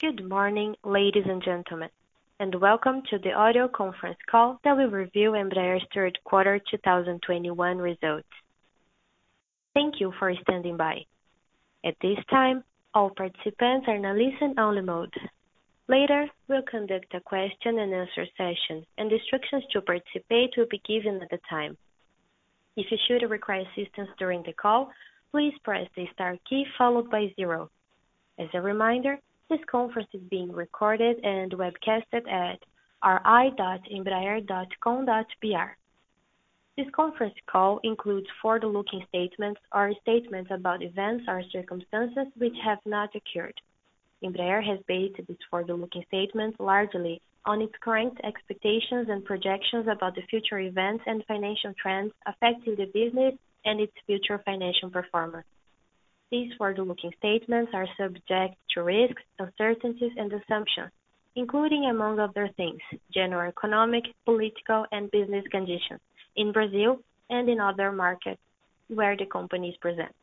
Good morning, ladies and gentlemen, and welcome to the audio conference call that will review Embraer's third quarter 2021 results. Thank you for standing by. At this time, all participants are in a listen-only mode. Later, we'll conduct a question and answer session, and instructions to participate will be given at the time. If you should require assistance during the call, please press the star key followed by zero. As a reminder, this conference is being recorded and webcasted at ri.embraer.com.br. This conference call includes forward-looking statements or statements about events or circumstances which have not occurred. Embraer has based these forward-looking statements largely on its current expectations and projections about the future events and financial trends affecting the business and its future financial performance. These forward-looking statements are subject to risks, uncertainties, and assumptions, including, among other things, general economic, political, and business conditions in Brazil and in other markets where the company is present.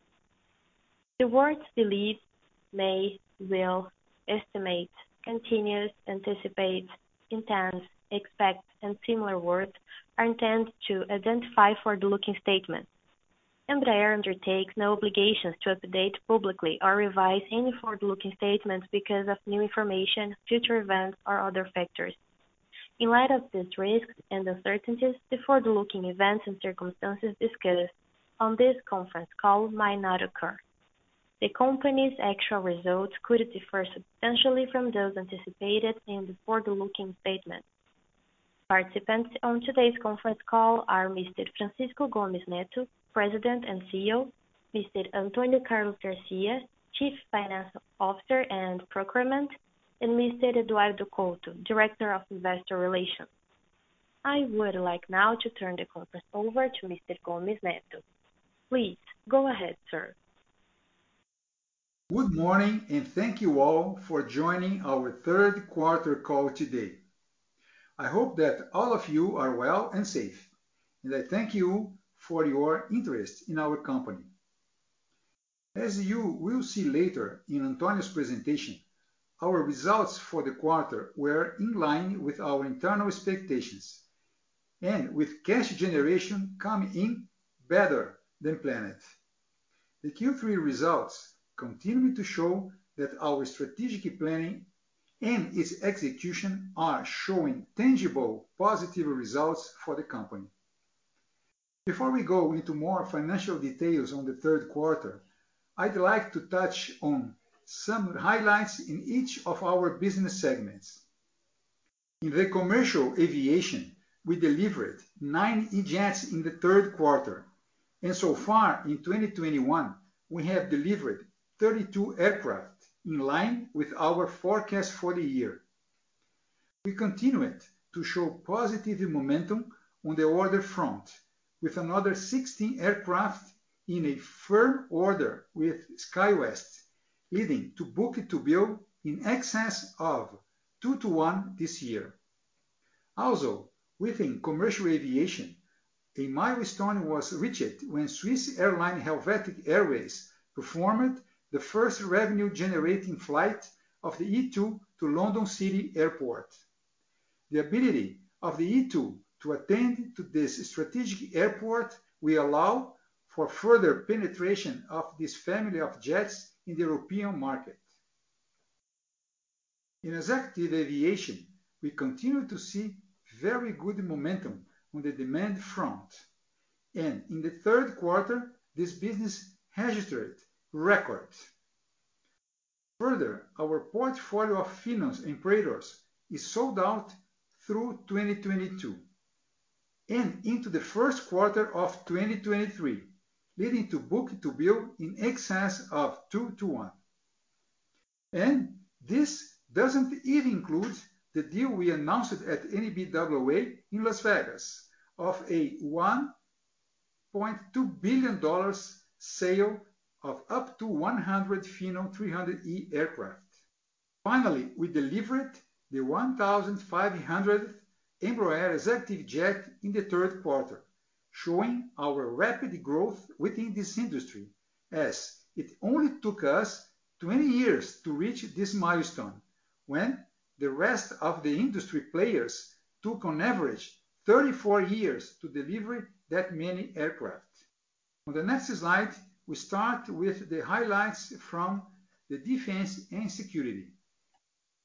The words believe, may, will, estimate, continues, anticipate, intends, expect, and similar words are intended to identify forward-looking statements. Embraer undertakes no obligations to update publicly or revise any forward-looking statements because of new information, future events, or other factors. In light of these risks and uncertainties, the forward-looking events and circumstances discussed on this conference call might not occur. The company's actual results could differ substantially from those anticipated in the forward-looking statements. Participants on today's conference call are Mr. Francisco Gomes Neto, President and CEO, Mr. Antônio Carlos Garcia, Chief Financial Officer and Procurement, and Mr. Eduardo Couto, Director of Investor Relations. I would like now to turn the conference over to Mr. Gomes Neto. Please go ahead, sir. Good morning, and thank you all for joining our third quarter call today. I hope that all of you are well and safe, and I thank you for your interest in our company. As you will see later in Antônio's presentation, our results for the quarter were in line with our internal expectations and with cash generation coming in better than planned. The Q3 results continue to show that our strategic planning and its execution are showing tangible positive results for the company. Before we go into more financial details on the third quarter, I'd like to touch on some highlights in each of our business segments. In the commercial aviation, we delivered nine E-Jets in the third quarter, and so far in 2021, we have delivered 32 aircraft in line with our forecast for the year. We continued to show positive momentum on the order front with another 16 aircraft in a firm order with SkyWest, leading to book-to-bill in excess of 2-to-1 this year. Also, within commercial aviation, a milestone was reached when Swiss airline Helvetic Airways performed the first revenue-generating flight of the E2 to London City Airport. The ability of the E2 to attend to this strategic airport will allow for further penetration of this family of jets in the European market. In executive aviation, we continue to see very good momentum on the demand front, and in the third quarter, this business registered records. Further, our portfolio of Phenom and is sold out through 2022 and into the first quarter of 2023, leading to book-to-bill in excess of 2-to-1. And this doesn't even include the deal we announced at NBAA in Las Vegas of a $1.2 billion sale of up to 100 Phenom 300E aircraft. Finally, we delivered the 1,500th Embraer executive jet in the third quarter, showing our rapid growth within this industry as it only took us 20 years to reach this milestone when the rest of the industry players took on average 34 years to deliver that many aircraft. On the next slide, we start with the highlights from the defense and security.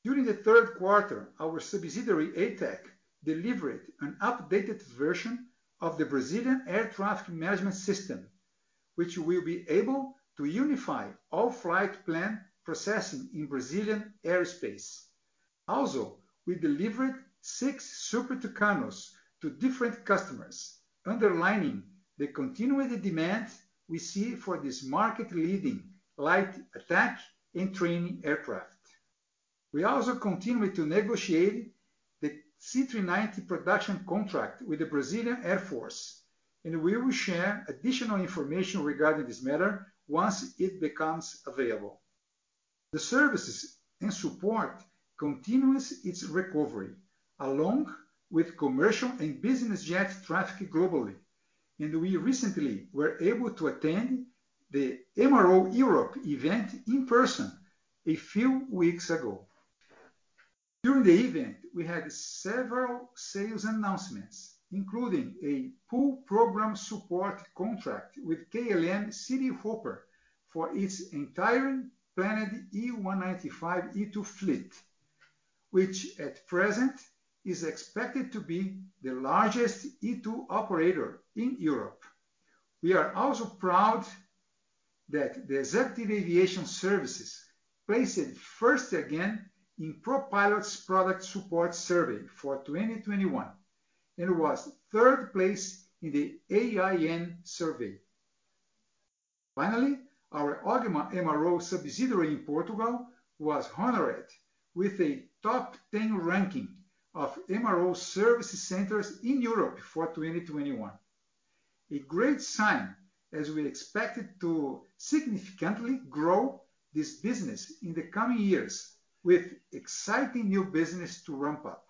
During the third quarter, our subsidiary, Atech, delivered an updated version of the Brazilian Air Traffic Management System, which will be able to unify all flight plan processing in Brazilian airspace. Also, we delivered six Super Tucanos to different customers, underlining the continued demand we see for this market-leading light attack and training aircraft. We also continue to negotiate C-390 production contract with the Brazilian Air Force, and we will share additional information regarding this matter once it becomes available. The services and support continues its recovery, along with commercial and business jet traffic globally, and we recently were able to attend the MRO Europe event in person a few weeks ago. During the event, we had several sales announcements, including a pool program support contract with KLM Cityhopper for its entire planned E195-E2 fleet, which at present is expected to be the largest E2 operator in Europe. We are also proud that the Executive Aviation Services placed first again in ProPilot's product support survey for 2021 and was third place in the AIN survey. Finally, our OGMA MRO subsidiary in Portugal was honored with a top 10 ranking of MRO service centers in Europe for 2021. A great sign as we expect to significantly grow this business in the coming years with exciting new business to ramp up.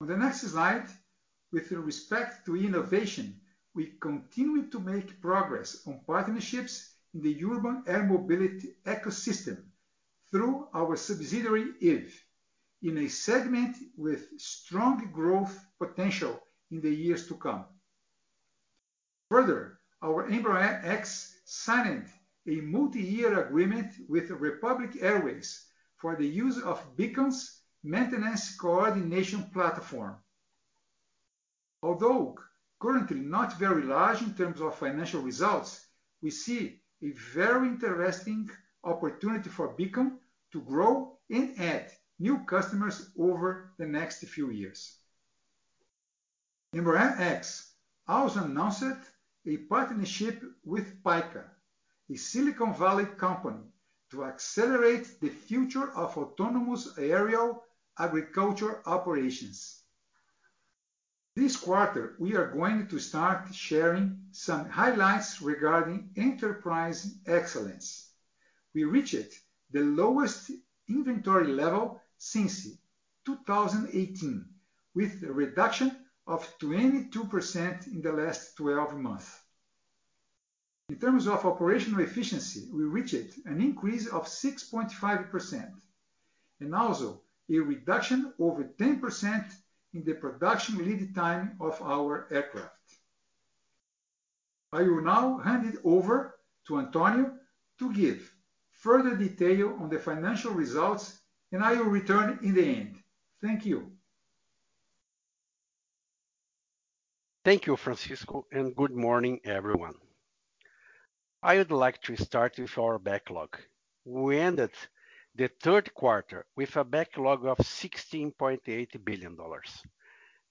On the next slide, with respect to innovation, we continue to make progress on partnerships in the urban air mobility ecosystem through our subsidiary, Eve, in a segment with strong growth potential in the years to come. Further, our Embraer X signed a multi-year agreement with Republic Airways for the use of Beacon's maintenance coordination platform. Although currently not very large in terms of financial results, we see a very interesting opportunity for Beacon to grow and add new customers over the next few years. Embraer X also announced a partnership with Pyka, a Silicon Valley company, to accelerate the future of autonomous aerial agriculture operations. This quarter, we are going to start sharing some highlights regarding enterprise excellence. We reached the lowest inventory level since 2018, with a reduction of 22% in the last 12 months. In terms of operational efficiency, we reached an increase of 6.5% and also a reduction over 10% in the production lead time of our aircraft. I will now hand it over to Antonio to give further detail on the financial results, and I will return in the end. Thank you. Thank you, Francisco, and good morning, everyone. I would like to start with our backlog. We ended the third quarter with a backlog of $16.8 billion.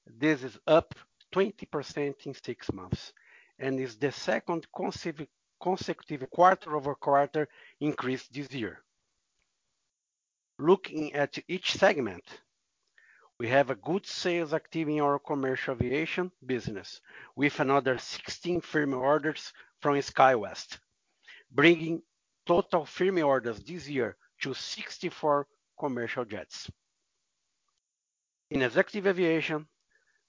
This is up 20% in six months and is the second consecutive quarter-over-quarter increase this year. Looking at each segment, we have a good sales activity in our commercial aviation business with another 16 firm orders from SkyWest, bringing total firm orders this year to 64 commercial jets. In executive aviation,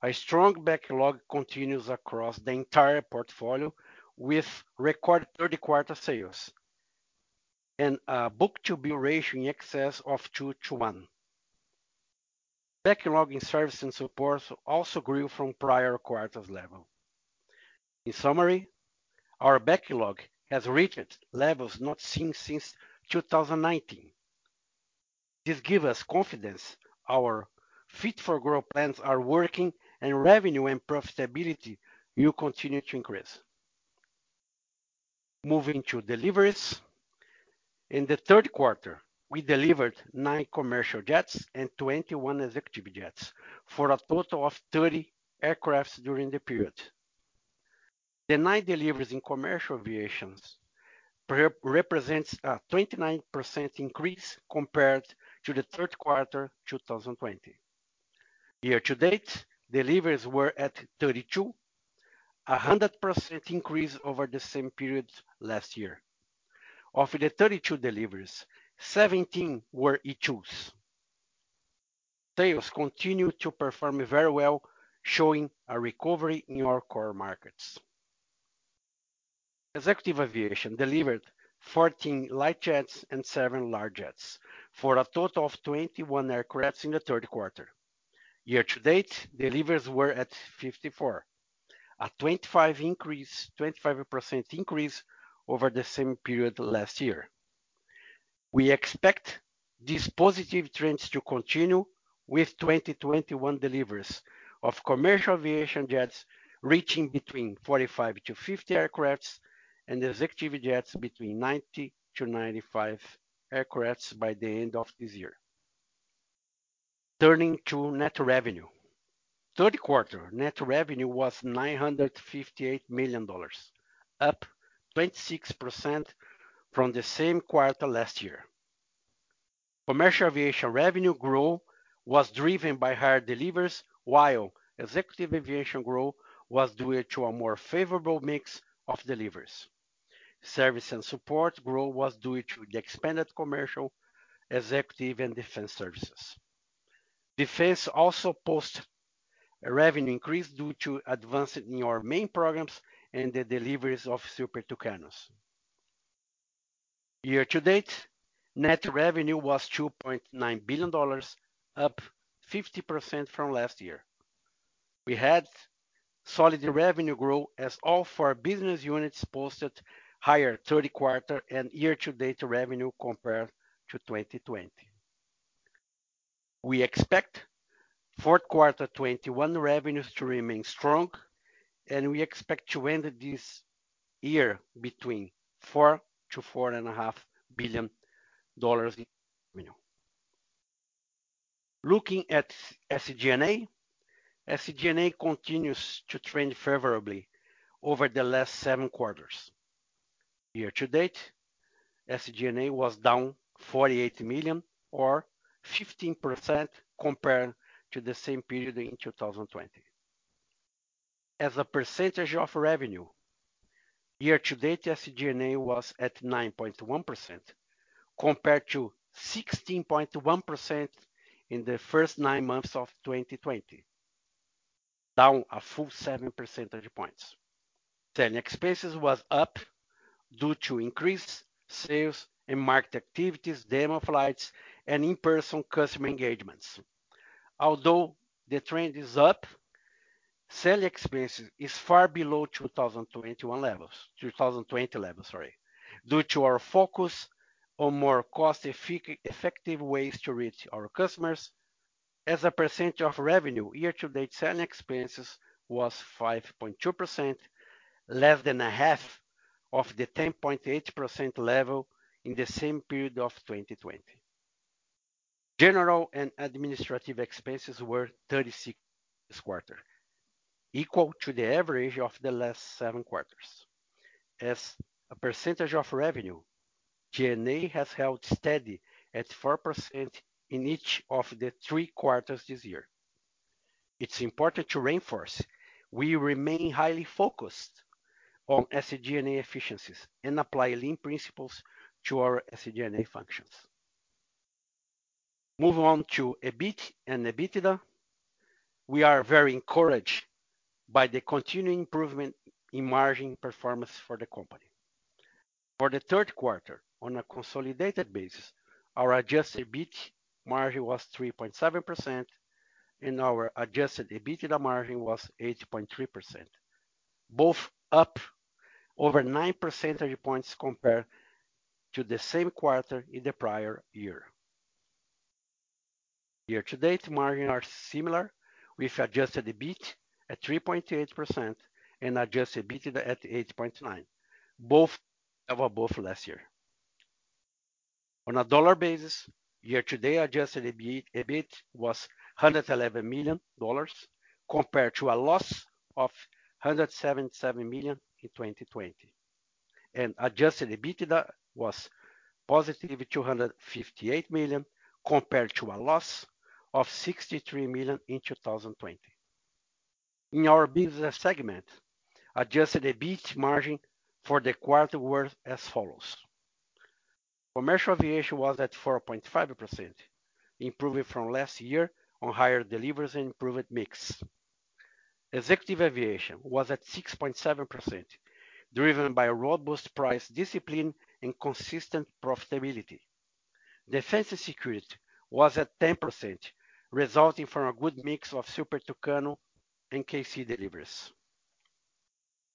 a strong backlog continues across the entire portfolio with record third quarter sales. and a book-to-bill ratio in excess of 2 to 1. Backlog in service and support also grew from prior quarters level. In summary, our backlog has reached levels not seen since 2019. This give us confidence our Fit for Growth plans are working and revenue and profitability will continue to increase. Moving to deliveries. In the third quarter, we delivered nine commercial jets and 21 executive jets for a total of 30 aircraft during the period. The nine deliveries in commercial aviation represents a 29% increase compared to the third quarter 2020. Year to date, deliveries were at 32, a 100% increase over the same period last year. Of the 32 deliveries, 17 were E2s. Sales continue to perform very well, showing a recovery in our core markets. Executive aviation delivered 14 light jets and seven large jets for a total of 21 aircraft in the third quarter. Year to date, deliveries were at 54, a 25% increase over the same period last year. We expect these positive trends to continue with 2021 deliveries of commercial aviation jets reaching between 45-50 aircraft and executive jets between 90 to 95 aircraft by the end of this year. Turning to net revenue. Third quarter net revenue was $958 million, up 26% from the same quarter last year. Commercial aviation revenue growth was driven by higher deliveries, while executive aviation growth was due to a more favorable mix of deliveries. Service and support growth was due to the expanded commercial, executive, and defense services. Defense also posted a revenue increase due to advances in our main programs and the deliveries of Super Tucanos. Year to date, net revenue was $2.9 billion, up 50% from last year. We had solid revenue growth as all four business units posted higher third quarter and year-to-date revenue compared to 2020. We expect fourth quarter 2021 revenues to remain strong, and we expect to end this year between $4 billion-$4.5 billion in revenue. Looking at SG&A. SG&A continues to trend favorably over the last seven quarters. Year to date, SG&A was down 48 million or 15% compared to the same period in 2020. As a percentage of revenue, year to date, SG&A was at 9.1% compared to 16.1% in the first nine months of 2020, down a full 7 percentage points. Selling expenses was up due to increased sales and market activities, demo flights, and in-person customer engagements. Although the trend is up, selling expenses is far below 2021 levels, 2020 levels, sorry, due to our focus on more cost-effective ways to reach our customers. As a percentage of revenue, year-to-date selling expenses was 5.2%, less than a half of the 10.8% level in the same period of 2020. General and administrative expenses were $36 this quarter, equal to the average of the last seven quarters. As a percentage of revenue, G&A has held steady at 4% in each of the three quarters this year. It's important to reinforce we remain highly focused on SG&A efficiencies and apply lean principles to our SG&A functions. Moving on to EBIT and EBITDA. We are very encouraged by the continuing improvement in margin performance for the company. For the third quarter, On a consolidated basis, our adjusted EBIT margin was 3.7%, and our adjusted EBITDA margin was 8.3%, both up over 9 percentage points compared to the same quarter in the prior year. Year-to-date margins are similar, with adjusted EBIT at 3.8% and adjusted EBITDA at 8.9, both above last year. On a dollar basis, year-to-date adjusted EBIT was $111 million compared to a loss of $177 million in 2020. Adjusted EBITDA was 258 million compared to a loss of 63 million in 2020. In our business segment, adjusted EBIT margin for the quarter were as follows. Commercial aviation was at 4.5%, improving from last year on higher deliveries and improved mix. Executive aviation was at 6.7%, driven by robust price discipline and consistent profitability. Defense and security was at 10%, resulting from a good mix of Super Tucano and KC deliveries.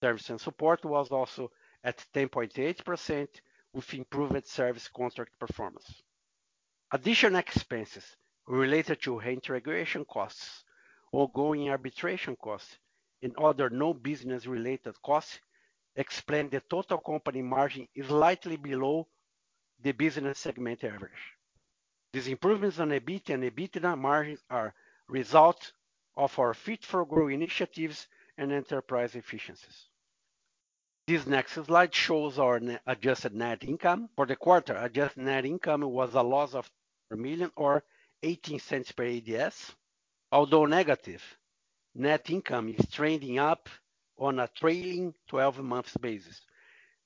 Service and support was also at 10.8% with improved service contract performance. Additional expenses related to reintegration costs, ongoing arbitration costs, and other non-business related costs explain the total company margin is slightly below the business segment average. These improvements on EBIT and EBITDA margins are result of our Fit for Growth initiatives and enterprise efficiencies. This next slide shows our adjusted net income. For the quarter, adjusted net income was a loss of $1 million or $0.18 per ADS. Although negative, net income is trending up on a trailing 12 months basis,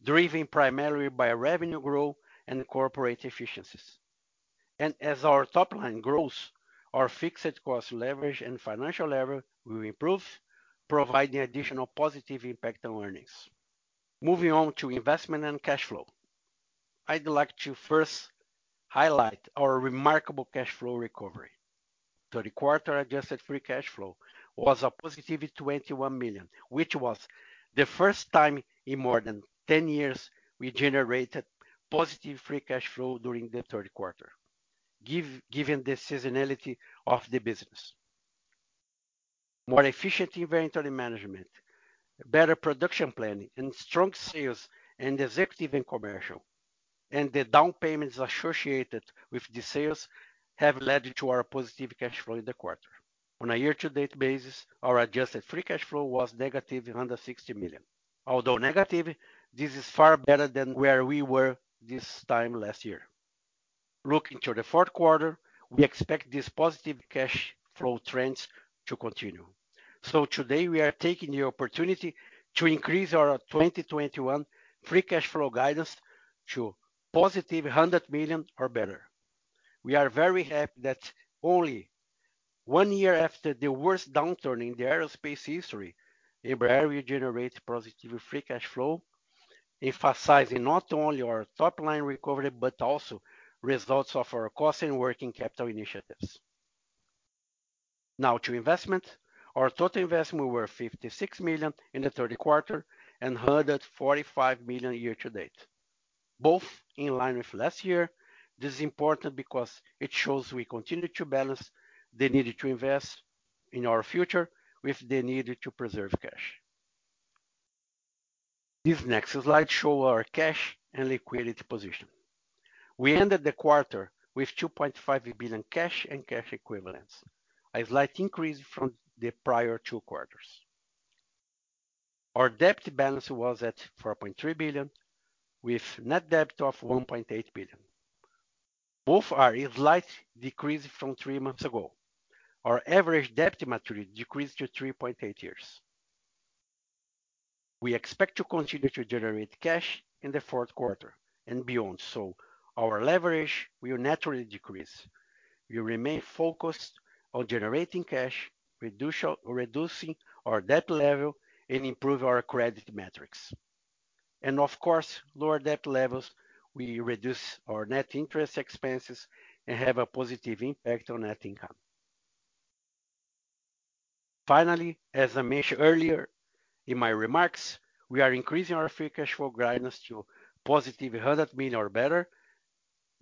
driven primarily by revenue growth and corporate efficiencies. And as our top line grows, our fixed cost leverage and financial leverage will improve, providing additional positive impact on earnings. Moving on to investment and cash flow. I'd like to first highlight our remarkable cash flow recovery. Third quarter adjusted free cash flow was a positive $21 million, which was the first time in more than 10 years we generated positive free cash flow during the third quarter, given the seasonality of the business. More efficient inventory management, better production planning, and strong sales and executive and commercial, and the down payments associated with the sales have led to our positive cash flow in the quarter. On a year-to-date basis, our adjusted free cash flow was 160 million. Although negative, this is far better than where we were this time last year. Looking to the fourth quarter, we expect these positive cash flow trends to continue. So today we are taking the opportunity to increase our 2021 free cash flow guidance to 100 million or better. We are very happy that only one year after the worst downturn in the aerospace history, Embraer will generate positive free cash flow, emphasizing not only our top line recovery, but also results of our cost and working capital initiatives. Now to investment. Our total investment were 56 million in the third quarter and 145 million year to date, both in line with last year. This is important because it shows we continue to balance the need to invest in our future with the need to preserve cash. This next slide show our cash and liquidity position. We ended the quarter with 2.5 billion cash and cash equivalents, a slight increase from the prior two quarters. Our debt balance was at 4.3 billion, with net debt of $1.8 billion. Both are a slight decrease from three months ago. Our average debt maturity decreased to 3.8 years. We expect to continue to generate cash in the fourth quarter and beyond, so our leverage will naturally decrease. We remain focused on generating cash, reducing our debt level, and improve our credit metrics. And of course, lower debt levels we reduce our net interest expenses and have a positive impact on net income. Finally, as I mentioned earlier in my remarks, we are increasing our free cash flow guidance to positive 100 million or better.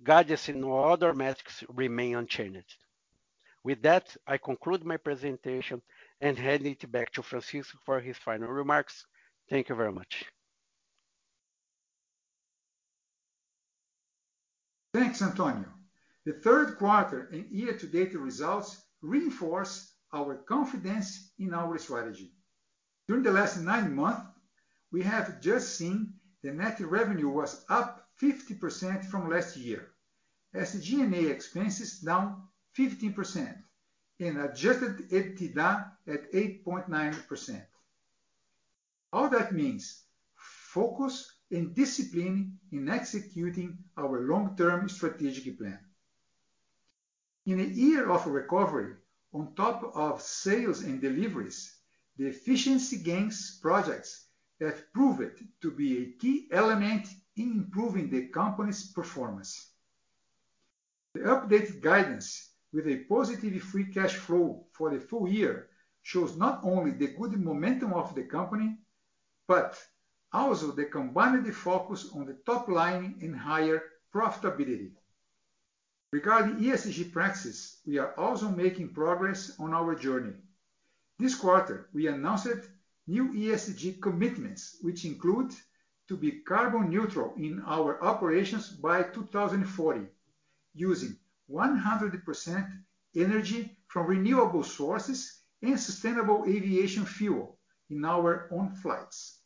Guidance in all other metrics remain unchanged. With that, I conclude my presentation and hand it back to Francisco for his final remarks. Thank you very much. Thanks, Antonio. The third quarter and year-to-date results reinforce our confidence in our strategy. During the last nine months, we have just seen the net revenue was up 50% from last year. SG&A expenses down 15% and adjusted EBITDA at 8.9%. All that means focus and discipline in executing our long-term strategic plan. In a year of recovery, on top of sales and deliveries, the efficiency gains projects have proved to be a key element in improving the company's performance. The updated guidance with a positive free cash flow for the full year shows not only the good momentum of the company, but also the combined focus on the top line and higher profitability. Regarding ESG practices, we are also making progress on our journey. This quarter, we announced new ESG commitments, which include to be carbon neutral in our operations by 2040, using 100% energy from renewable sources and sustainable aviation fuel in our own flights.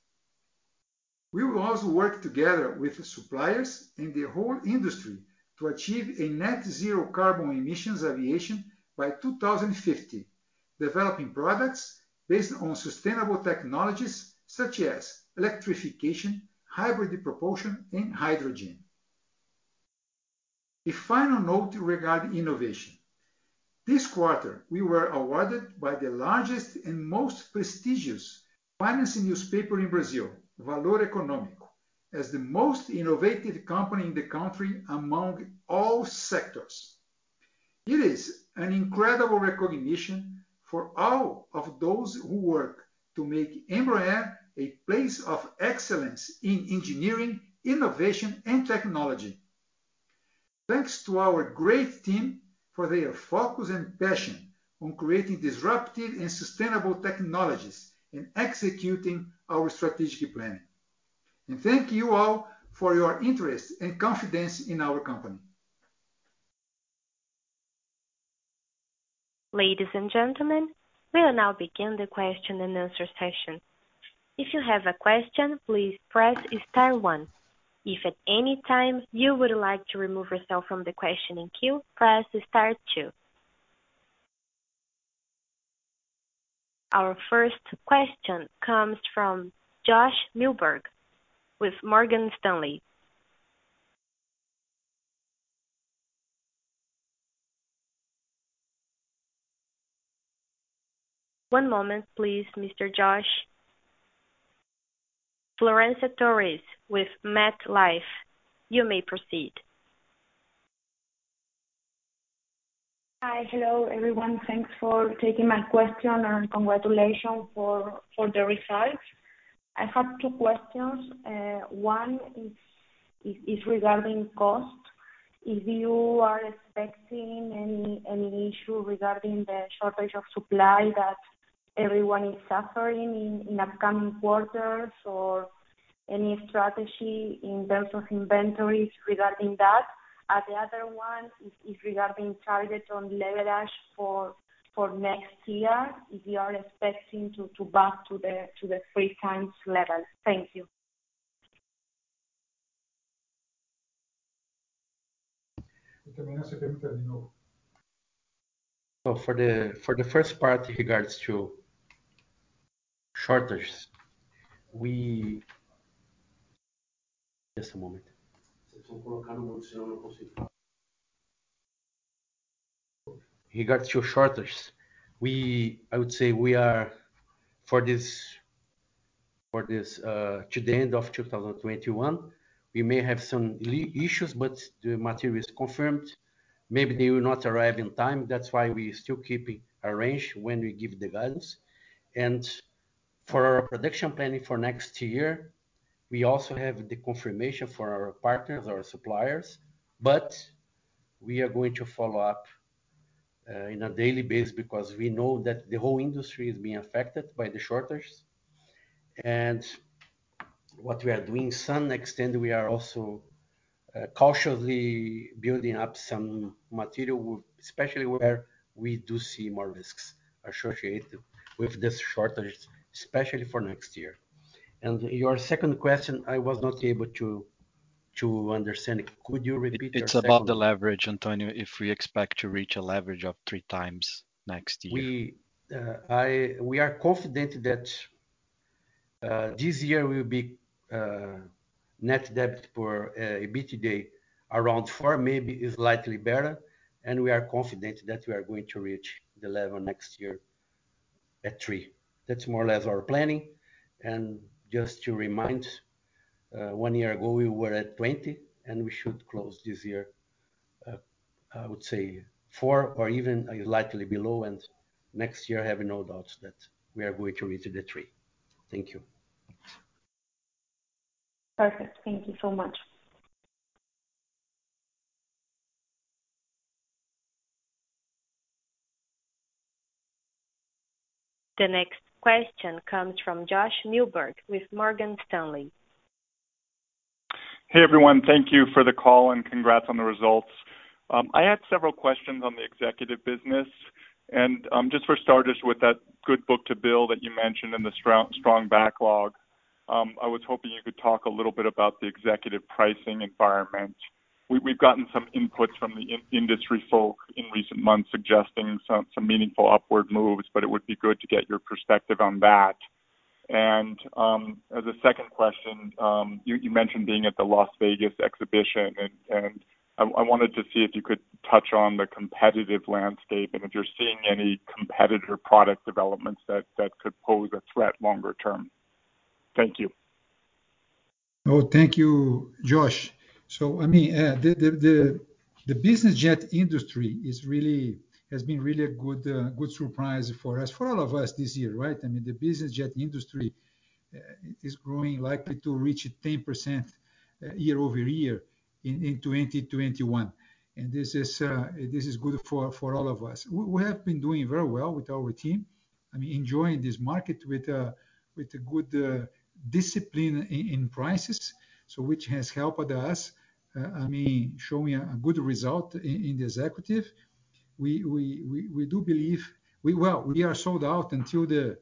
We will also work together with suppliers and the whole industry to achieve a net zero carbon emissions aviation by 2050, developing products based on sustainable technologies such as electrification, hybrid propulsion, and hydrogen. A final note regarding innovation. This quarter, we were awarded by the largest and most prestigious finance newspaper in Brazil, Valor Econômico, as the most innovative company in the country among all sectors. It is an incredible recognition for all of those who work to make Embraer a place of excellence in engineering, innovation, and technology. Thanks to our great team for their focus and passion on creating disruptive and sustainable technologies and executing our strategic planning. And thank you all for your interest and confidence in our company. Ladies and gentlemen, we will now begin the question and answer session. If you have a question, please press star one. If at any time you would like to remove yourself from the questioning queue, press star two. Our first question comes from Josh Milberg with Morgan Stanley. One moment, please, Mr. Josh. Florencia Torres with MetLife, you may proceed. Hi. Hello, everyone. Thanks for taking my question, and congratulations for the results. I have two questions. Uh, one is regarding cost. If you are expecting any any issue regarding the shortage of supply that everyone is suffering in upcoming quarters or any strategy in terms of inventories regarding that. The other one is regarding targets on leverage for for next year, if you are expecting to to back to the 3x level. Thank you. So for the for the first part in regards to shortages, we... just a moment. In regards to shortages, we I would say we are for this for this, uh, to the end of 2021, We may have some issues, but the material is confirmed. Maybe they will not arrive in time. That's why we still keeping a range when we give the guidance. And for our production planning for next year, we also have the confirmation for our partners, our suppliers, but we are going to follow up uh, in a daily basis because we know that the whole industry is being affected by the shortages. And what we are doing, some extent, we are also uh, cautiously building up some material, especially where we do see more risks associated with this shortage, especially for next year. And your second question, I was not able to to understand. Could you repeat your second? It's about the leverage, Antonio, if we expect to reach a leverage of 3x next year. Uh, we are confident that uh, this year we will be uh, net debt for EBITDA around 4, maybe slightly better, and we are confident that we are going to reach the level next year at 3. That's more or less our planning. Just to remind, uh, one year ago, we were at 20, and we should close this year, uh, I would say 4 or even uh, slightly below. And next year, I have no doubts that we are going to reach the 3. Thank you. Perfect. Thank you so much. The next question comes from Josh Milberg with Morgan Stanley. Hey, everyone. Thank you for the call and congrats on the results. I had several questions on the executive business. And um just for starters, with that good book-to-bill that you mentioned and the strong backlog, I was hoping you could talk a little bit about the executive pricing environment. We've gotten some inputs from the industry folk in recent months suggesting some meaningful upward moves, but it would be good to get your perspective on that. And um as a second question, you mentioned being at the Las Vegas exhibition, and I wanted to see if you could touch on the competitive landscape and if you're seeing any competitor product developments that could pose a threat longer term. Thank you. Oh, thank you, Josh. I mean, uh, the the business jet industry is really has been really a good uh, good surprise for us, for all of us this year, right? I mean, the business jet industry uh, is growing, likely to reach 10% year-over-year in 2021. and This is this is good for for all of us. We have been doing very well with our team. I mean, enjoying this market with with a good discipline in prices, so which has helped us, Uh, I mean, showing a good result in the executive. We do believe. We well, we are sold out until the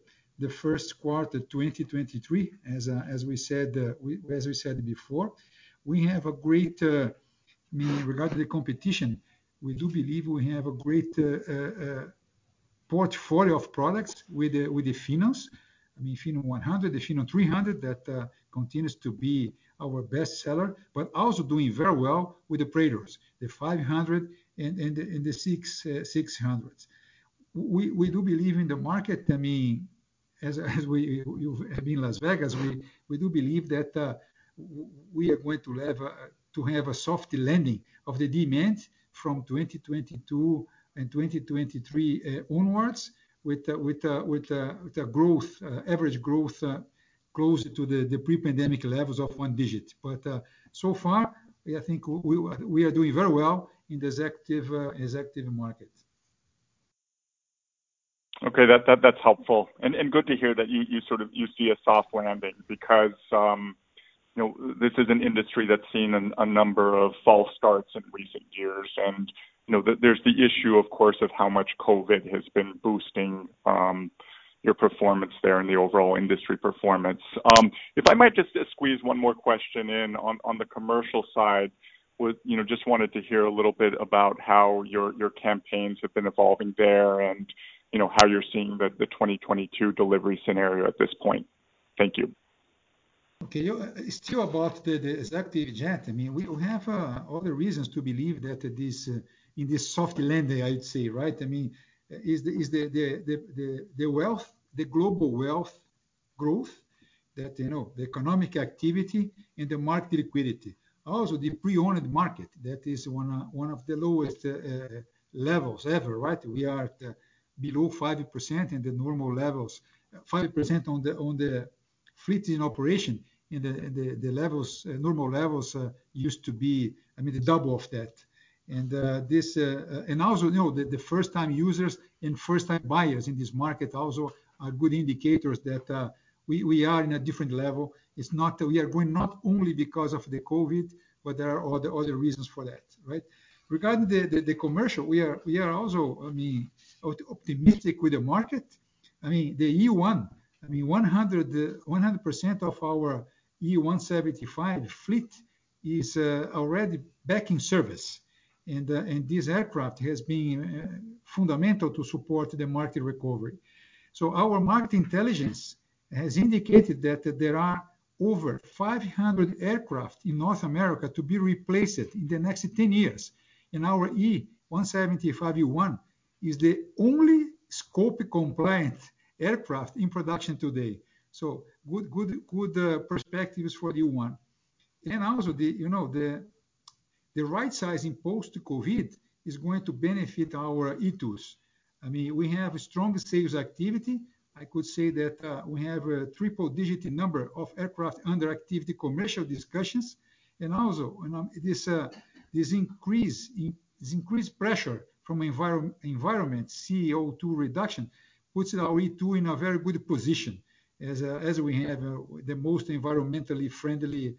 first quarter 2023, as uh as we said uh as we said before. We have a great, uh, I mean, regarding the competition, we do believe we have a great uh, portfolio of products with with the Phenom. I mean, Phenom 100, the Phenom 300, that continues to be our best seller, but also doing very well with the Praetor, the 500 and the 600s. Uh, we do believe in the market. I mean, as you have been in Las Vegas, we do believe that uh, we are going to have a soft landing of the demand from 2022 and 2023 uh, onwards with a growth, average growth closer to the pre-pandemic levels of one digit. But uh, so far, I think we are doing very well in the executive uh, market. Okay. That's helpful. And good to hear that you sort of you see a soft landing because um, you know, this is an industry that's seen a number of false starts in recent years. And you know, there's the issue, of course, of how much COVID has been boosting um, your performance there and the overall industry performance. Um, if I might just squeeze one more question in on the commercial side. You know, just wanted to hear a little bit about how your campaigns have been evolving there and, you know, how you're seeing the 2022 delivery scenario at this point. Thank you. Okay. Still about the executive jet, I mean, we have uh, all the reasons to believe that this uh, in this soft landing, I'd say, right? I mean, is the wealth, the global wealth growth that, you know, the economic activity and the market liquidity. Also, the pre-owned market, that is one of the lowest uh, uh, levels ever, right? We are at uh, below 5% in the normal levels, 5% on the on the fleet in operation, the levels, normal levels, used to be, I mean, the double of that. And uh, this, uh, uh, and also, you know, the first-time users and first-time buyers in this market also are good indicators that we we are in a different level. It's not that we are going not only because of the COVID, but there are other other reasons for that, right? Regarding the the commercial, we are we are also, I mean, optimistic with the market. I mean, the E1, I mean, 100% of our E175 fleet is already back in service. And this aircraft has been fundamental to support the market recovery. So our market intelligence has indicated that there are over 500 aircraft in North America to be replaced in the next 10 years. And our E175-E1 is the only scope-compliant aircraft in production today. So good good good uh perspectives for the E1. And also, the you know, the right sizing post-COVID is going to benefit our E2s. I mean, we have a strong sales activity. I could say that uh, we have a triple-digit number of aircraft under active commercial discussions. And also, um, uh, this increased pressure from environment, CO2 reduction, puts our E2 in a very good position as uh, we have the most environmentally friendly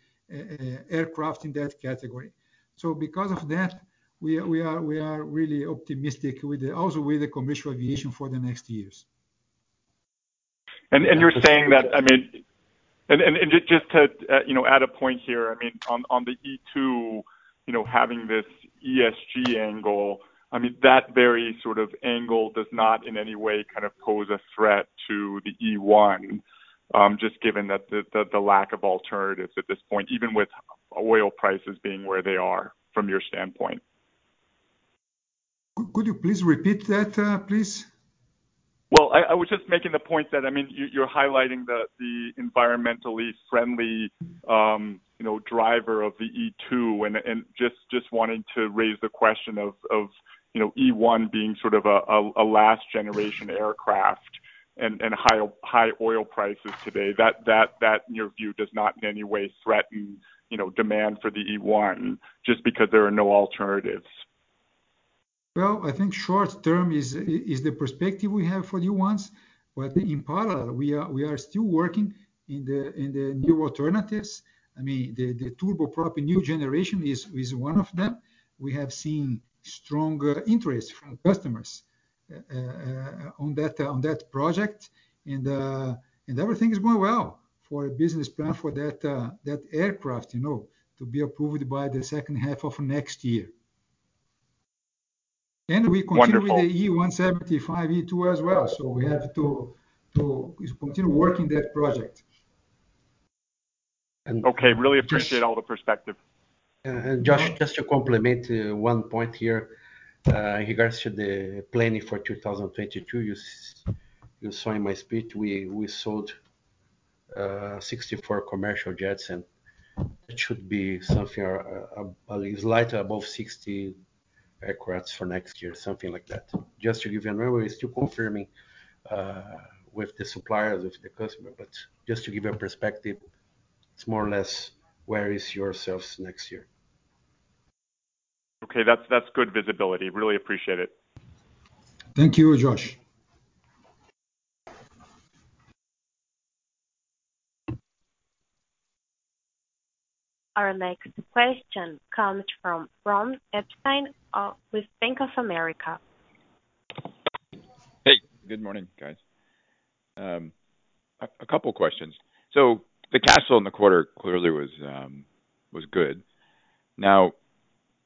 aircraft in that category. So because of that, we are really optimistic with the, also with the commercial aviation for the next years. And, and you're saying that, I mean, and j just to, uh, you know, add a point here, I mean, on, on the E2, you know, having this ESG angle, I mean, that very sort of angle does not in any way kind of pose a threat to the E1, Um, just given that the lack of alternatives at this point, even with oil prices being where they are from your standpoint. Could you please repeat that, uh, please? Well, I was just making the point that, I mean, you're highlighting the environmentally friendly, um, you know, driver of the E2, and just just wanting to raise the question of, you know, E1 being sort of a last generation aircraft and high oil prices today. That, in your view, does not in any way threaten, you know, demand for the E1, just because there are no alternatives. Well, I think short term is the perspective we have for the E1s, but in parallel, we are still working in the new alternatives. I mean, the turboprop new generation is one of them. We have seen stronger interest from customers on that uh on that project, uh, and everything is going well for a business plan for that uh, that aircraft, you know, to be approved by the second half of next year. Wonderful. We continue with the E175 E2 as well, so we have to continue working that project. Okay. Really appreciate all the perspective. And Josh, just to complement one point here, Uh, in regards to the planning for 2022, you saw in my speech, we sold uh, 64 commercial jets, and it should be something uh, least slightly above 60 aircraft for next year, something like that. Just to give you a number, we're still confirming with the suppliers, with the customer, but just to give you a perspective, it's more or less where is yourselves next year. Okay. That's, that's good visibility. Really appreciate it. Thank you, Josh. Our next question comes from Ron Epstein uh, with Bank of America. Hey, good morning, guys. Um, a couple questions. So the cash flow in the quarter clearly was um, was good. Now,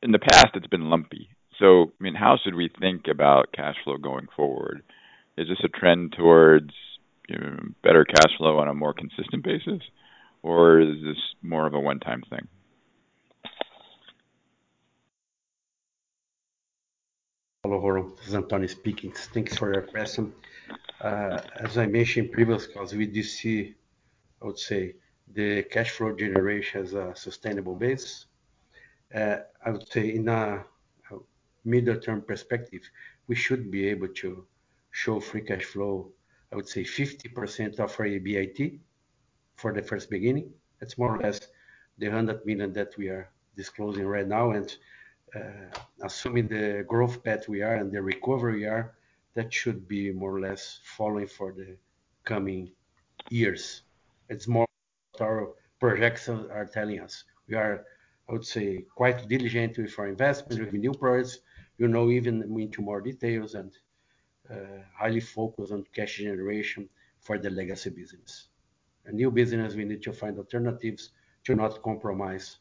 in the past, it's been lumpy. So, I mean, how should we think about cash flow going forward? Is this a trend towards, you know, better cash flow on a more consistent basis, or is this more of a one-time thing? Hello, Ron. This is Antonio speaking. Thanks for your question. Uh, as I mentioned in previous calls, we do see I would say, the cash flow generation as a sustainable base. Uh, I would say in a medium-term perspective, we should be able to show free cash flow, I would say 50% of our EBIT for the first beginning. It's more or less the 100 million that we are disclosing right now. And uh, assuming the growth path we are and the recovery we are, that should be more or less following for the coming years. It's more what our projections are telling us. We are, I would say, quite diligent with our investments, with new projects, you know, even into more details and uh, highly focused on cash generation for the legacy business. A new business, we need to find alternatives to not compromise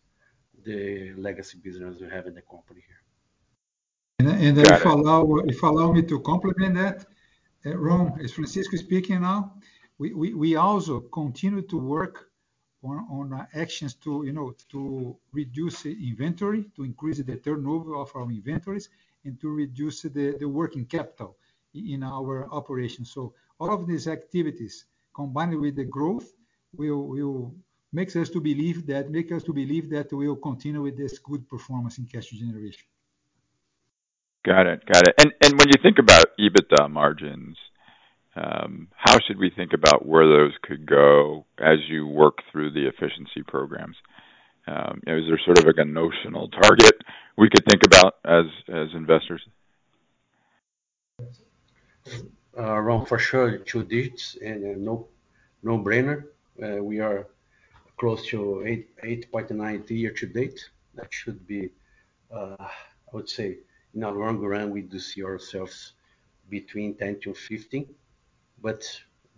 the legacy business we have in the company here. And if you allow me to complement that, uh, Ron, it's Francisco speaking now. We also continue to work on uh, actions to, you know, to reduce inventory, to increase the turnover of our inventories, and to reduce the working capital in our operations. So all of these activities, combined with the growth, will will make us to believe that make us to believe that we will continue with this good performance in cash generation. Got it. Got it. And and when you think about EBITDA margins, Um, how should we think about where those could go as you work through the efficiency programs? Um, is there sort of like a notional target we could think about as investors? Uh, Ron, for sure, two digits and uh, no-brainer. Uh, we are close to 8.9% year to date. That should be, I would say in the long run, we do see ourselves between 10%-15%, but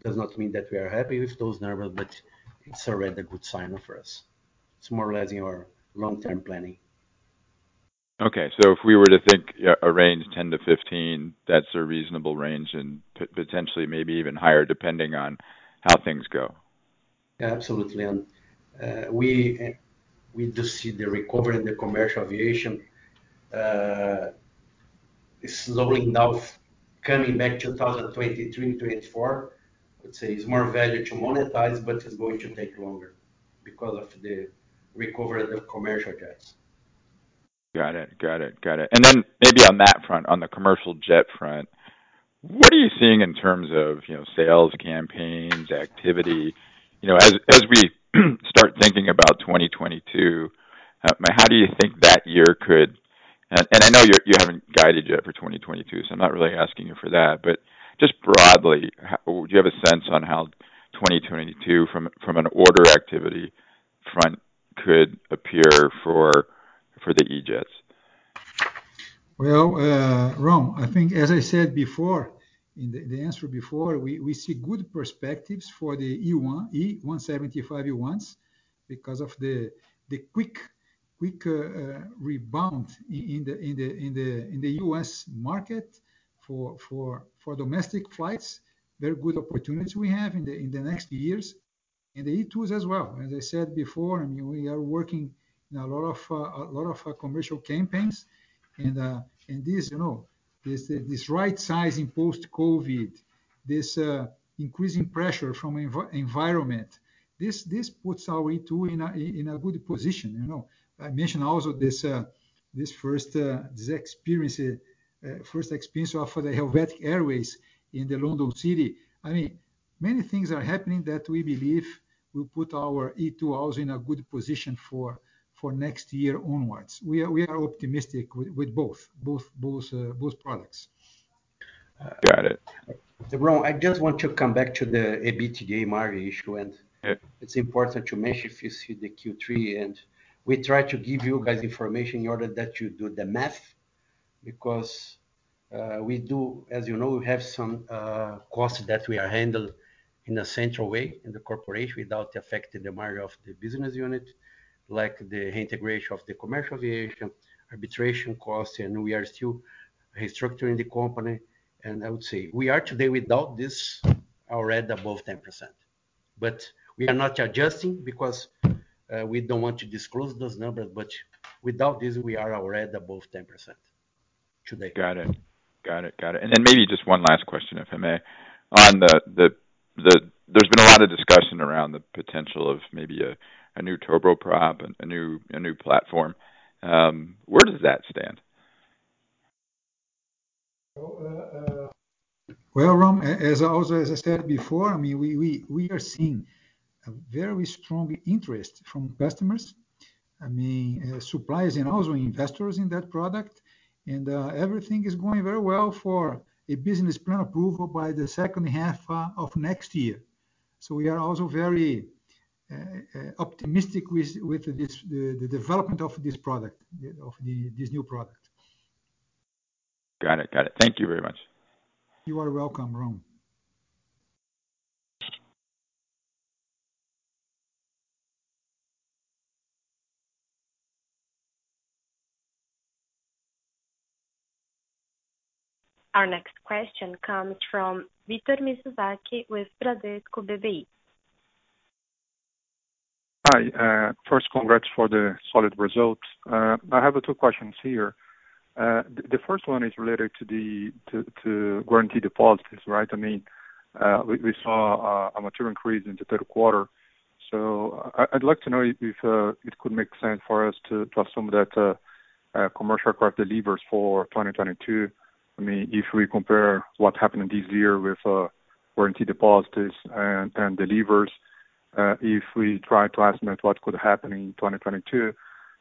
does not mean that we are happy with those numbers, but it's already a good sign for us. It's more or less in our long-term planning. Okay. So if we were to think a range 10%-15%, that's a reasonable range and potentially maybe even higher depending on how things go. Absolutely. And uh, we we do see the recovery in the commercial aviation uh, slowing down, coming back 2023, 2024. I would say it's more value to monetize, but it's going to take longer because of the recovery of the commercial jets. Got it. Got it. Got it. And then maybe on that front, on the commercial jet front, what are you seeing in terms of, you know, sales campaigns, activity? You know, as as we start thinking about 2022, uh, how do you think that year could. I know you haven't guided yet for 2022, so I'm not really asking you for that. But just broadly, do you have a sense on how 2022 from from an order activity front could appear for for the E-Jets? Well, uh, Ron, I think as I said before, in the answer before, we see good perspectives for the E175-E1s because of the the quick Uh, rebound in the in the in the in the U.S. market for for for domestic flights. Very good opportunities we have in the in the next years. And the E2s as well. As I said before, I mean, we are working in a lot of uh, a lot of uh, commercial campaigns. And this, you know, this right sizing post-COVID, this increasing pressure from environment, this this puts our E2 in a good position, you know. I mentioned also this uh, this first uh, this experience uh, first experience of the Helvetic Airways in the London City. I mean, many things are happening that we believe will put our E2 also in a good position for for next year onwards. We are we are optimistic with both both both uh, both products. Got it. Ron, I just want to come back to the EBITDA margin issue. Yeah. It's important to mention if you see the Q3, and we try to give you guys information in order that you do the math because uh, we do, as you know, we have some uh, costs that we are handled in a central way in the corporation without affecting the margin of the business unit, like the integration of the commercial aviation, arbitration costs, and we are still restructuring the company. And I would say we are today without this already above 10%. But we are not adjusting because Uh, we don't want to disclose those numbers, but without this, we are already above 10% today. Got it. Got it. Got it. And then maybe just one last question, if I may. On the there's been a lot of discussion around the potential of maybe a new turboprop, and a new a new platform. Um, where does that stand? Well, Ron, as also as I said before, I mean, we are seeing a very strong interest from customers. I mean, uh, suppliers and also investors in that product. And uh, everything is going very well for a business plan approval by the second half uh, of next year. So we are also very optimistic with this, the development of this product, of this new product. Got it, got it. Thank you very much. You are welcome, Ron. Our next question comes from Victor Mizusaki with Bradesco BBI. Hi. Uh, first congrats for the solid results. Uh, I have two questions here. Uh, the first one is related to the to guarantee deposits, right? I mean, we saw a material increase in the third quarter. So uh I'd like to know if it could make sense for us to assume that commercial aircraft delivers for 2022. I mean, if we compare what happened this year with uh, guarantee deposits and deliveries, uh, if we try to estimate what could happen in 2022,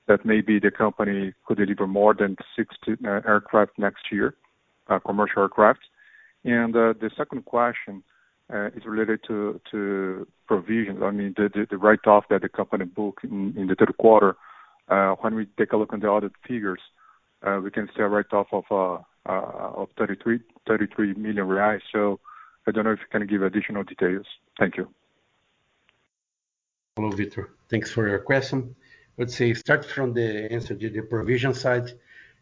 that maybe the company could deliver more than 60 uh, aircraft next year, commercial aircraft. And uh the second question is related to provisions. I mean, the write-off that the company booked in the third quarter. When we take a look at the audit figures, we can see a write-off of Uh, 33 million reais. So I don't know if you can give additional details. Thank you. Hello, Victor. Thanks for your question. Let's say start from the answer to the provision side.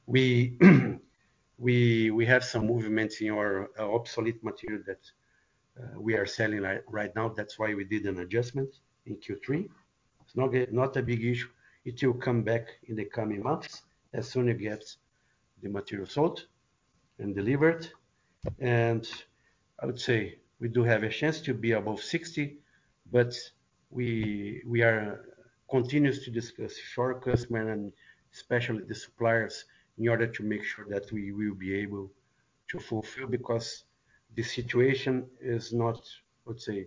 We have some movements in our uh, obsolete material that uh, we are selling right now. That's why we did an adjustment in Q3. It's not a big issue. It will come back in the coming months as soon as it gets the material sold and delivered. And I would say we do have a chance to be above 60, but we we are continuous to discuss with our and especially the suppliers in order to make sure that we will be able to fulfill because the situation is not, let's say,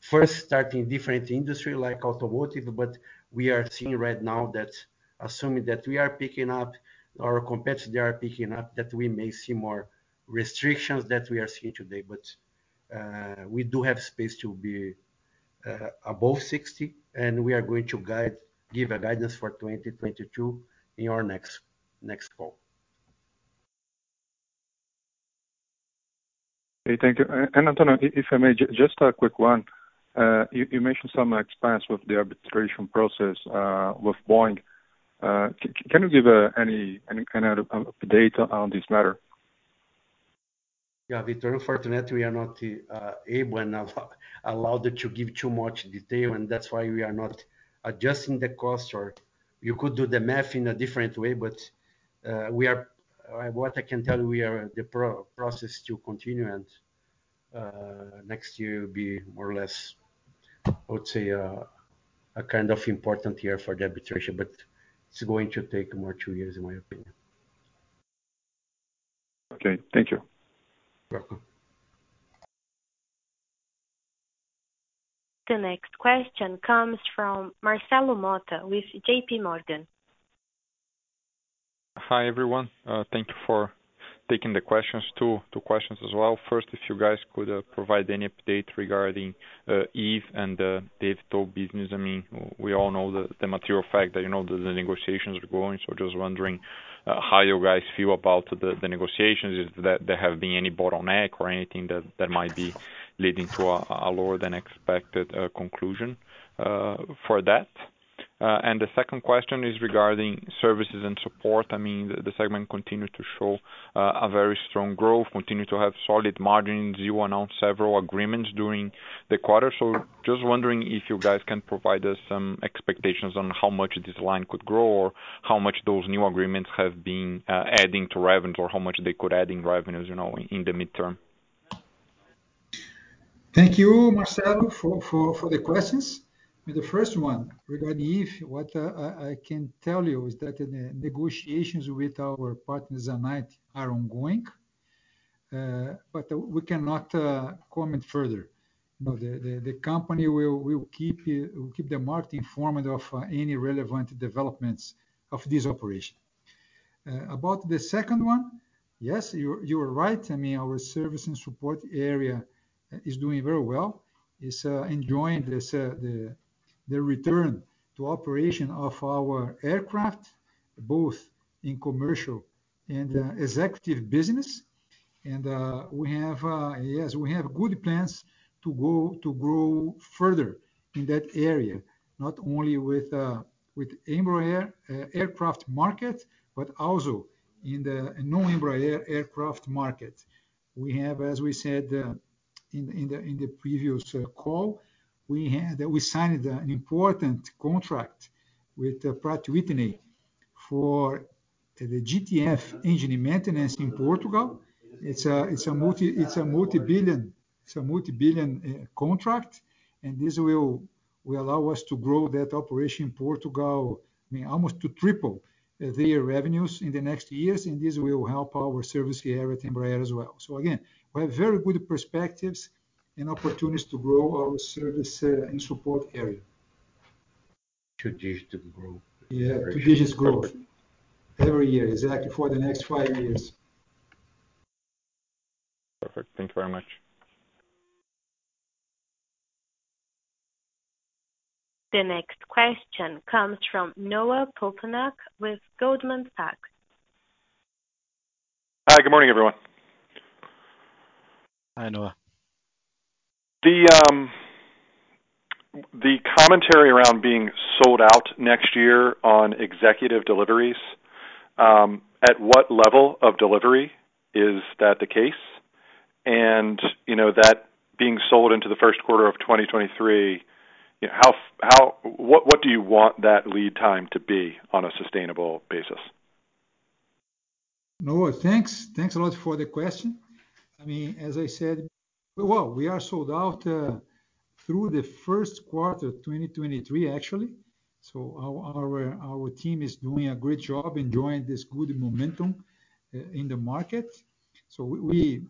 first starting different industry like automotive, but we are seeing right now that assuming that we are picking up, our competitors they are picking up, that we may see more restrictions that we are seeing today. But uh, we do have space to be uh, above 60, and we are going to guide, give a guidance for 2022 in our next next call. Okay, thank you. And Antonio, if I may, just a quick one. Uh, you mentioned some expense with the arbitration process with Boeing. Uh, can you give uh, any kind of update on this matter? Yeah, Victor. Unfortunately, we are not uh, able and allowed to give too much detail, and that's why we are not adjusting the cost. Or you could do the math in a different way, but we are... what I can tell you, we are the process to continue and next year will be more or less, I would say, a kind of important year for the arbitration, but it's going to take more two years in my opinion. Okay. Thank you. Welcome. The next question comes from Marcelo Motta with JPMorgan. Hi, everyone. Uh, thank you for taking the questions. Two questions as well. First, if you guys could uh, provide any update regarding uh, Eve and the eVTOL business. I mean, we all know the the material fact that, you know, the negotiations are going. So just wondering uh, how you guys feel about the negotiations. Is that there have been any bottleneck or anything that might be leading to a lower than expected conclusion for that? Uh, the second question is regarding services and support. I mean, the segment continued to show uh, a very strong growth, continued to have solid margins. You announced several agreements during the quarter. So just wondering if you guys can provide us some expectations on how much this line could grow or how much those new agreements have been uh, adding to revenues or how much they could add in revenues, you know, in the midterm. Thank you, Marcelo, for the questions. The first one regarding Eve, what I can tell you is that the negotiations with our partner Zanite are ongoing, uh, but we cannot uh, comment further. The company will keep uh, keep the market informed of any relevant developments of this operation. About the second one, yes, you are right. I mean, our service and support area is doing very well. It's enjoying this the return to operation of our aircraft, both in commercial and uh, executive business. And uh, we have uh, yes, we have good plans to go to grow further in that area, not only with Embraer aircraft market, but also in the non-Embraer aircraft market. We have, as we said, the in the previous call, we had we signed an important contract with uh, Pratt & Whitney for uh, the GTF engine maintenance in Portugal. It's uh it's a multi-billion uh, contract, and this will allow us to grow that operation in Portugal, I mean, almost to triple their revenues in the next years, and this will help our service area at Embraer as well. So again, we have very good perspectives and opportunities to grow our service uh, and support area. Two-digit growth. Yeah, two-digit growth every year, exactly, for the next five years. Perfect. Thank you very much. The next question comes from Noah Poponak with Goldman Sachs. Hi, good morning, everyone. Hi, Noah. The um the commentary around being sold out next year on executive deliveries, at what level of delivery is that the case? And you know, that being sold into the first quarter of 2023, you know, how how what what do you want that lead time to be on a sustainable basis? Noah, thanks. Thanks a lot for the question. I mean, as I said, well, we are sold out uh, through the first quarter 2023, actually. So our team is doing a great job enjoying this good momentum uh, in the market. So we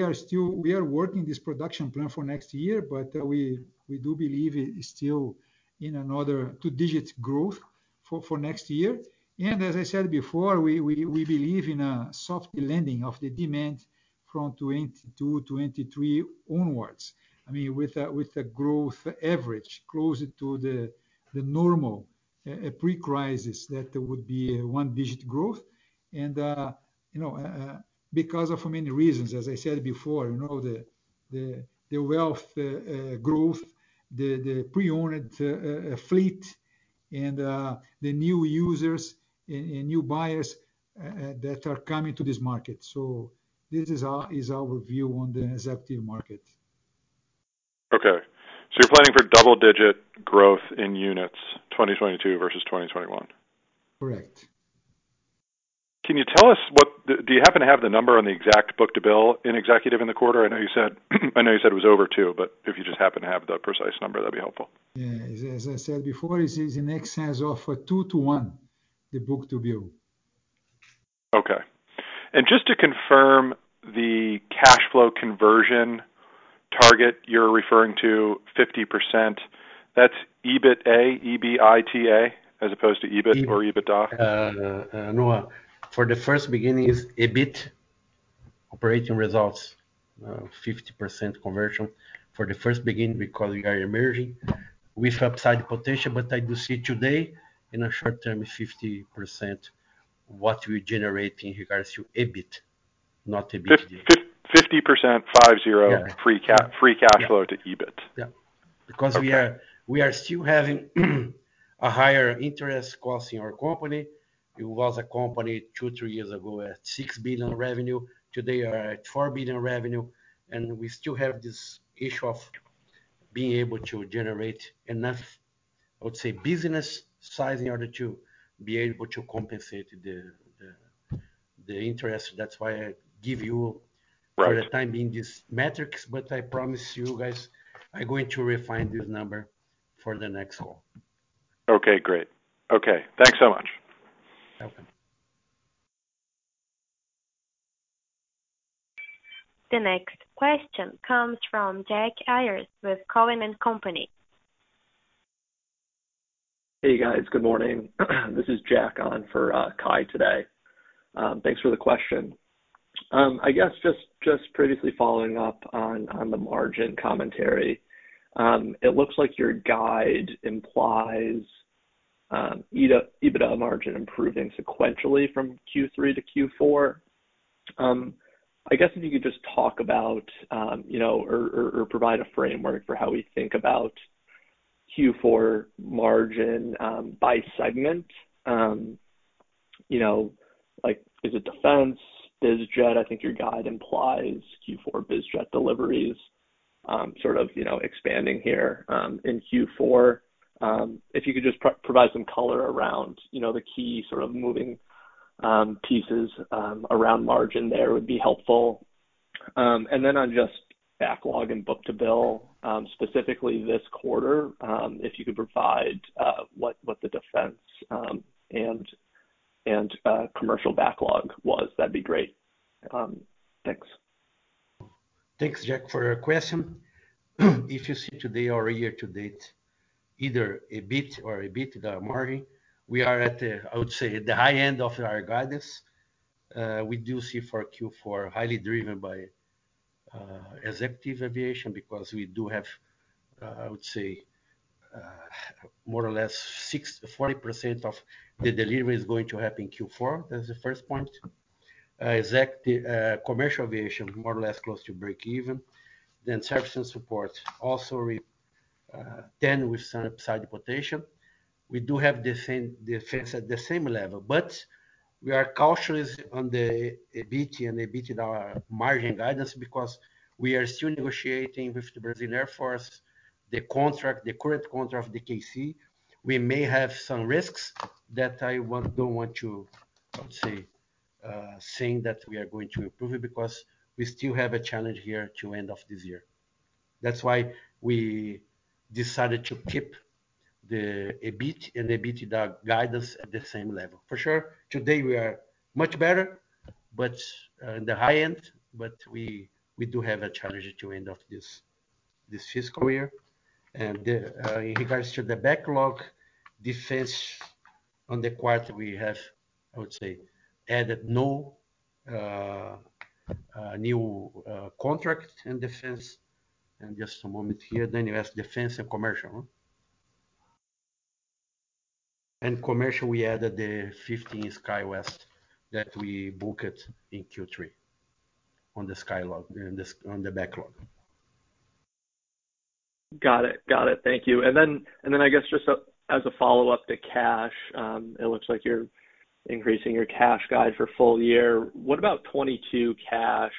are still we are working this production plan for next year, but uh, we do believe it is still in another two-digit growth for next year. And as I said before, we believe in a soft landing of the demand from 2022, 2023 onwards. I mean, with a growth average closer to the normal uh, pre-crisis, that would be a one-digit growth. And uh, you know, uh, because of many reasons, as I said before, you know, the wealth growth, the pre-owned fleet and the new users and new buyers that are coming to this market. This is our view on the executive market. Okay. So you're planning for double-digit growth in units 2022 versus 2021? Correct. Can you tell us what? do you happen to have the number on the exact book-to-bill in executive in the quarter? I know you said I know you said it was over two, but if you just happen to have the precise number, that'd be helpful. Yeah. As I said before, it is in excess of two to one, the book-to-bill. Okay. And just to confirm the cash flow conversion target you're referring to 50%, that's EBITA, E-B-I-T-A, as opposed to EBIT or EBITDA? Uh, uh, Noah, for the first beginning is EBIT operating results, uh, 50% conversion for the first beginning because we are emerging with upside potential. But I do see today in a short term 50% what we generate in regards to EBIT, not EBITDA. 50%, five zero. Yeah. Free cash flow to EBIT. Yeah. Because we are still having a higher interest cost in our company. It was a company two, three years ago at 6 billion revenue. Today we are at 4 billion revenue, and we still have this issue of being able to generate enough, I would say, business size in order to be able to compensate the the interest. That's why I give you Right. For the time being, these metrics, but I promise you guys, I'm going to refine this number for the next call. Okay, great. Okay, thanks so much. Welcome. The next question comes from Jack Ayers with Cowen and Company. Hey, guys. Good morning. This is Jack on for uh, Cai today. Um, thanks for the question. Um, I guess just just previously following up on on the margin commentary, um, it looks like your guide implies EBITDA margin improving sequentially from Q3 to Q4. I guess if you could just talk about, you know, or or provide a framework for how we think about Q4 margin um, by segment. Um, you know, like, is it defense, biz jet? I think your guide implies Q4 biz jet deliveries um, sort of, you know, expanding here in Q4. If you could just provide some color around, you know, the key sort of moving pieces around margin there would be helpful. And then on just backlog and book-to-bill, um, specifically this quarter, um, if you could provide uh, what the defense um, and and uh, commercial backlog was, that'd be great. Thanks. Thanks, Jack, for your question. If you see today or a year to date, either EBIT or EBITDA margin, we are at the, I would say, the high end of our guidance. Uh, we do see for Q4, highly driven by Uh, executive aviation, because we do have, uh, I would say, uh, more or less 40% of the delivery is going to happen in Q4. That's the first point. Executive Commercial aviation, more or less close to breakeven. Then service and support, also then with some upside potential. We do have the same defense at the same level, but we are cautious on the EBIT and EBITDA margin guidance because we are still negotiating with the Brazilian Air Force, the contract, the current contract of the KC. We may have some risks that I don't want to, say, uh, saying that we are going to improve it, because we still have a challenge here to end of this year. That's why we decided to keep the EBIT and EBITDA guidance at the same level. For sure, today we are much better, but uh, in the high end, but we we do have a challenge to end of this this fiscal year. And uh, in regards to the backlog, defense on the quarter, we have, I would say, added no uh, new contract in defense. And just a moment here, then you ask defense and commercial? And commercial, we added the 15 SkyWest that we booked in Q3 on the Skylog, on the backlog. Got it. Got it. Thank you. And then and then I guess just as a follow-up to cash, um, it looks like you're increasing your cash guide for full year. What about 2022 cash?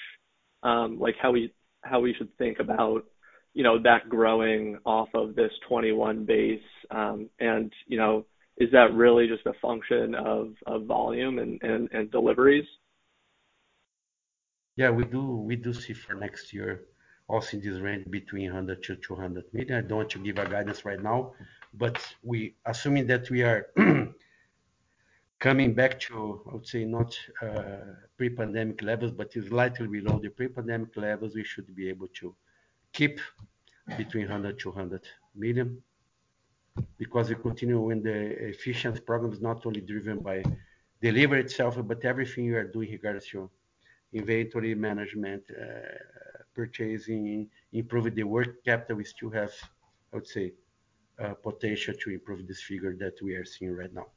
Um, like, how we how we should think about, you know, that growing off of this 2021 base? Um, and, you know, is that really just a function of volume and deliveries? Yeah, we do we do see for next year, also in this range between $100 million-$200 million. I don't want to give a guidance right now, but we assuming that we are coming back to, I would say, not uh, pre-pandemic levels, but is slightly below the pre-pandemic levels, we should be able to keep between $100 million-$200 million. Because we continue in the efficiency program is not only driven by delivery itself, but everything we are doing in regards to inventory management, uh, purchasing, improving the working capital, we still have, I would say, uh, potential to improve this figure that we are seeing right now.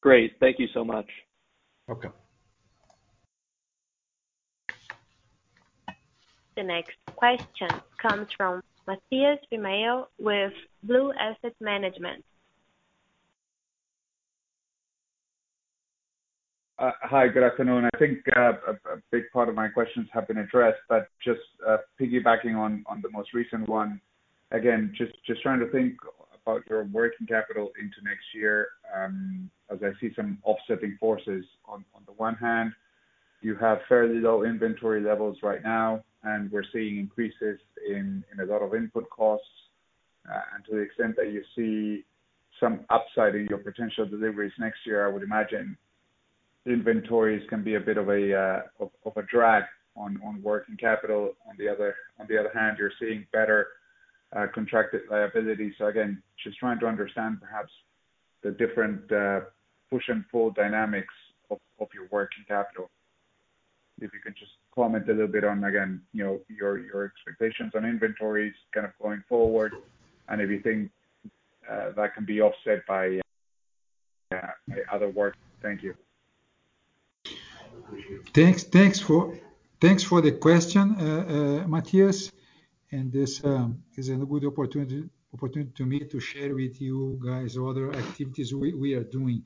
Great. Thank you so much. Welcome. The next question comes from Matheus Enfeldt with Blue Asset Management. Uh, hi, good afternoon. I think uh, a big part of my questions have been addressed, but just uh, piggybacking on the most recent one, again, just trying to think about your working capital into next year, um, as I see some offsetting forces. On the one hand, you have fairly low inventory levels right now, and we're seeing increases in a lot of input costs. Uh and to the extent that you see some upside in your potential deliveries next year, I would imagine inventories can be a bit of a uh of a drag on working capital. On the other on the other hand, you're seeing better contracted liabilities. So again, just trying to understand perhaps the different push and pull dynamics of your working capital. If you can just comment a little bit on, again, you know, your your expectations on inventories kind of going forward and if you think uh, that can be offset uh, by other work. Thank you. Thanks thanks for thanks for the question, uh, Matthias. And this um, is a good opportunity opportunity to me to share with you guys other activities we are doing.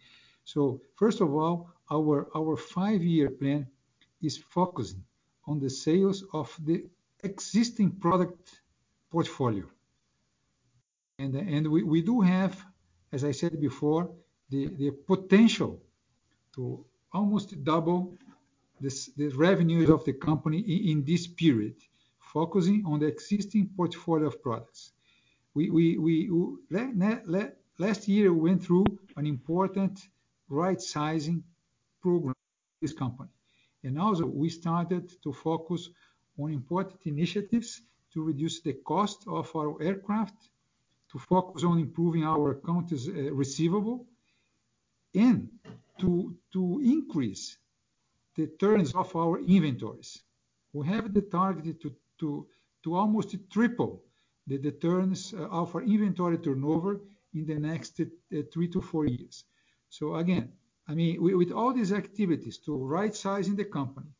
First of all, our our five-year plan is focusing on the sales of the existing product portfolio. And we do have, as I said before, the potential to almost double the revenues of the company in this period, focusing on the existing portfolio of products. We we we last year, we went through an important right-sizing program this company. And also we started to focus on important initiatives to reduce the cost of our aircraft, to focus on improving our accounts uh, receivable, and to to increase the turns of our inventories. We have the target to to almost triple the turns uh, of our inventory turnover in the next uh, three to four years. So again, I mean, with all these activities to right-sizing the company,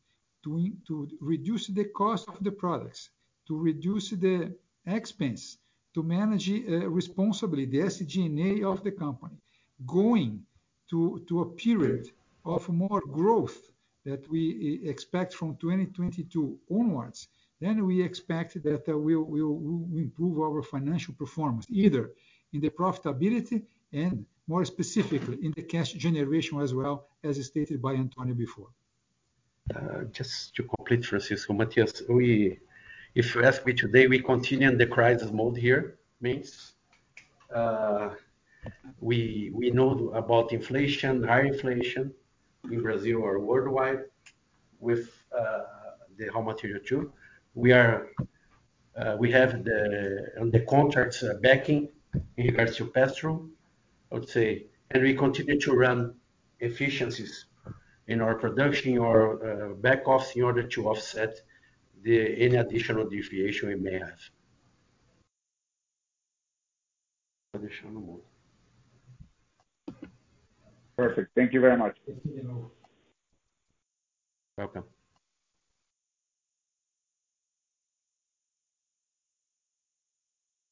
to reduce the cost of the products, to reduce the expense, to manage uh, responsibly the SG&A of the company, going to a period of more growth that we uh, expect from 2022 onwards, then we expect that uh, we'll improve our financial performance, either in the profitability and more specifically in the cash generation as well, as stated by Antonio before. Uh, just to complete, Francisco, Matthias, if you ask me today, we continue in the crisis mode here. Means, uh, we we know about inflation, high inflation in Brazil or worldwide with uh, the raw material too. We are uh we have the contracts backing in regards to pass-through, I would say. And we continue to run efficiencies in our production or uh, back office in order to offset any additional deviation we may have. Perfect. Thank you very much. Welcome.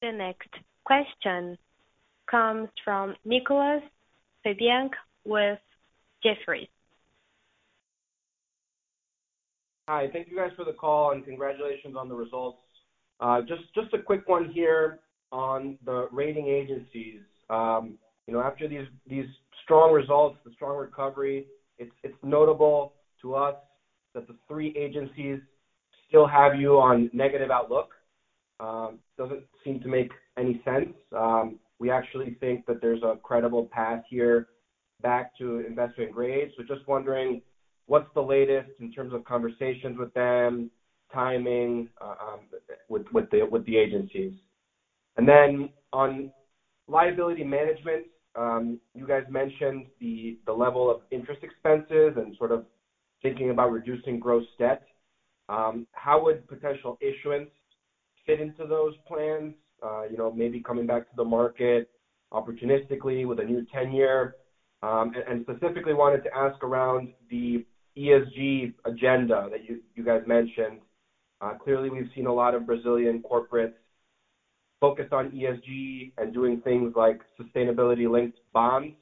The next question comes from Nicolas Fabiancic with Jefferies. Hi. Thank you guys for the call, and congratulations on the results. Uh, just a quick one here on the rating agencies. Um, you know, after these these strong results, the strong recovery, it's notable to us that the three agencies still have you on negative outlook. Um, doesn't seem to make any sense. Um, We actually think that there's a credible path here back to investment grade. So, just wondering what's the latest in terms of conversations with them, timing, uh, um, with with the with the agencies. And then on liability management, um, you guys mentioned the the level of interest expenses and sort of thinking about reducing gross debt. Um, how would potential issuance fit into those plans? Uh, you know, maybe coming back to the market opportunistically with a new 10-year. Um, and specifically wanted to ask around the ESG agenda that you guys mentioned. Uh, clearly we've seen a lot of Brazilian corporates focused on ESG and doing things like sustainability-linked bonds.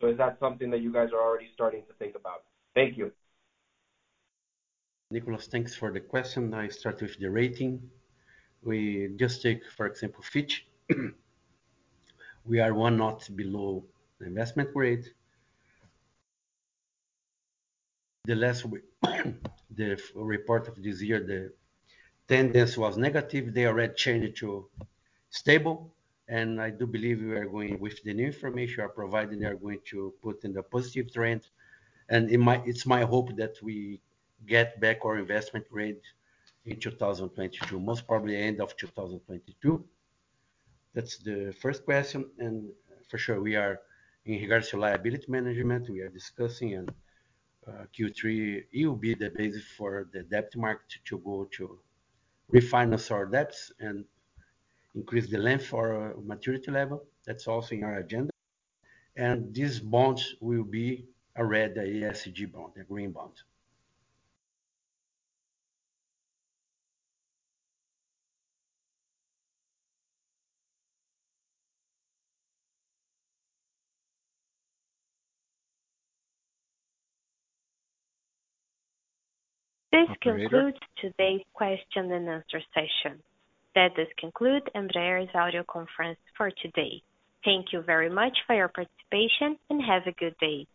So is that something that you guys are already starting to think about? Thank you. Nicolas, thanks for the question. I start with the rating. We just take, for example, Fitch. We are one notch below the investment grade. the last the report of this year, the tendency was negative. They already changed to stable, and I do believe we are going with the new information are providing, they are going to put in the positive trend. And it's my hope that we get back our investment grade in 2022, most probably end of 2022. That's the first question. And for sure, we are in regards to liability management, we are discussing, and uh, Q3 it will be the basis for the debt market to go to refinance our debts and increase the length or maturity level. That's also in our agenda. And these bonds will be a red ESG bond, a green bond. This concludes today's question and answer session. That does conclude Embraer's audio conference for today. Thank you very much for your participation, and have a good day.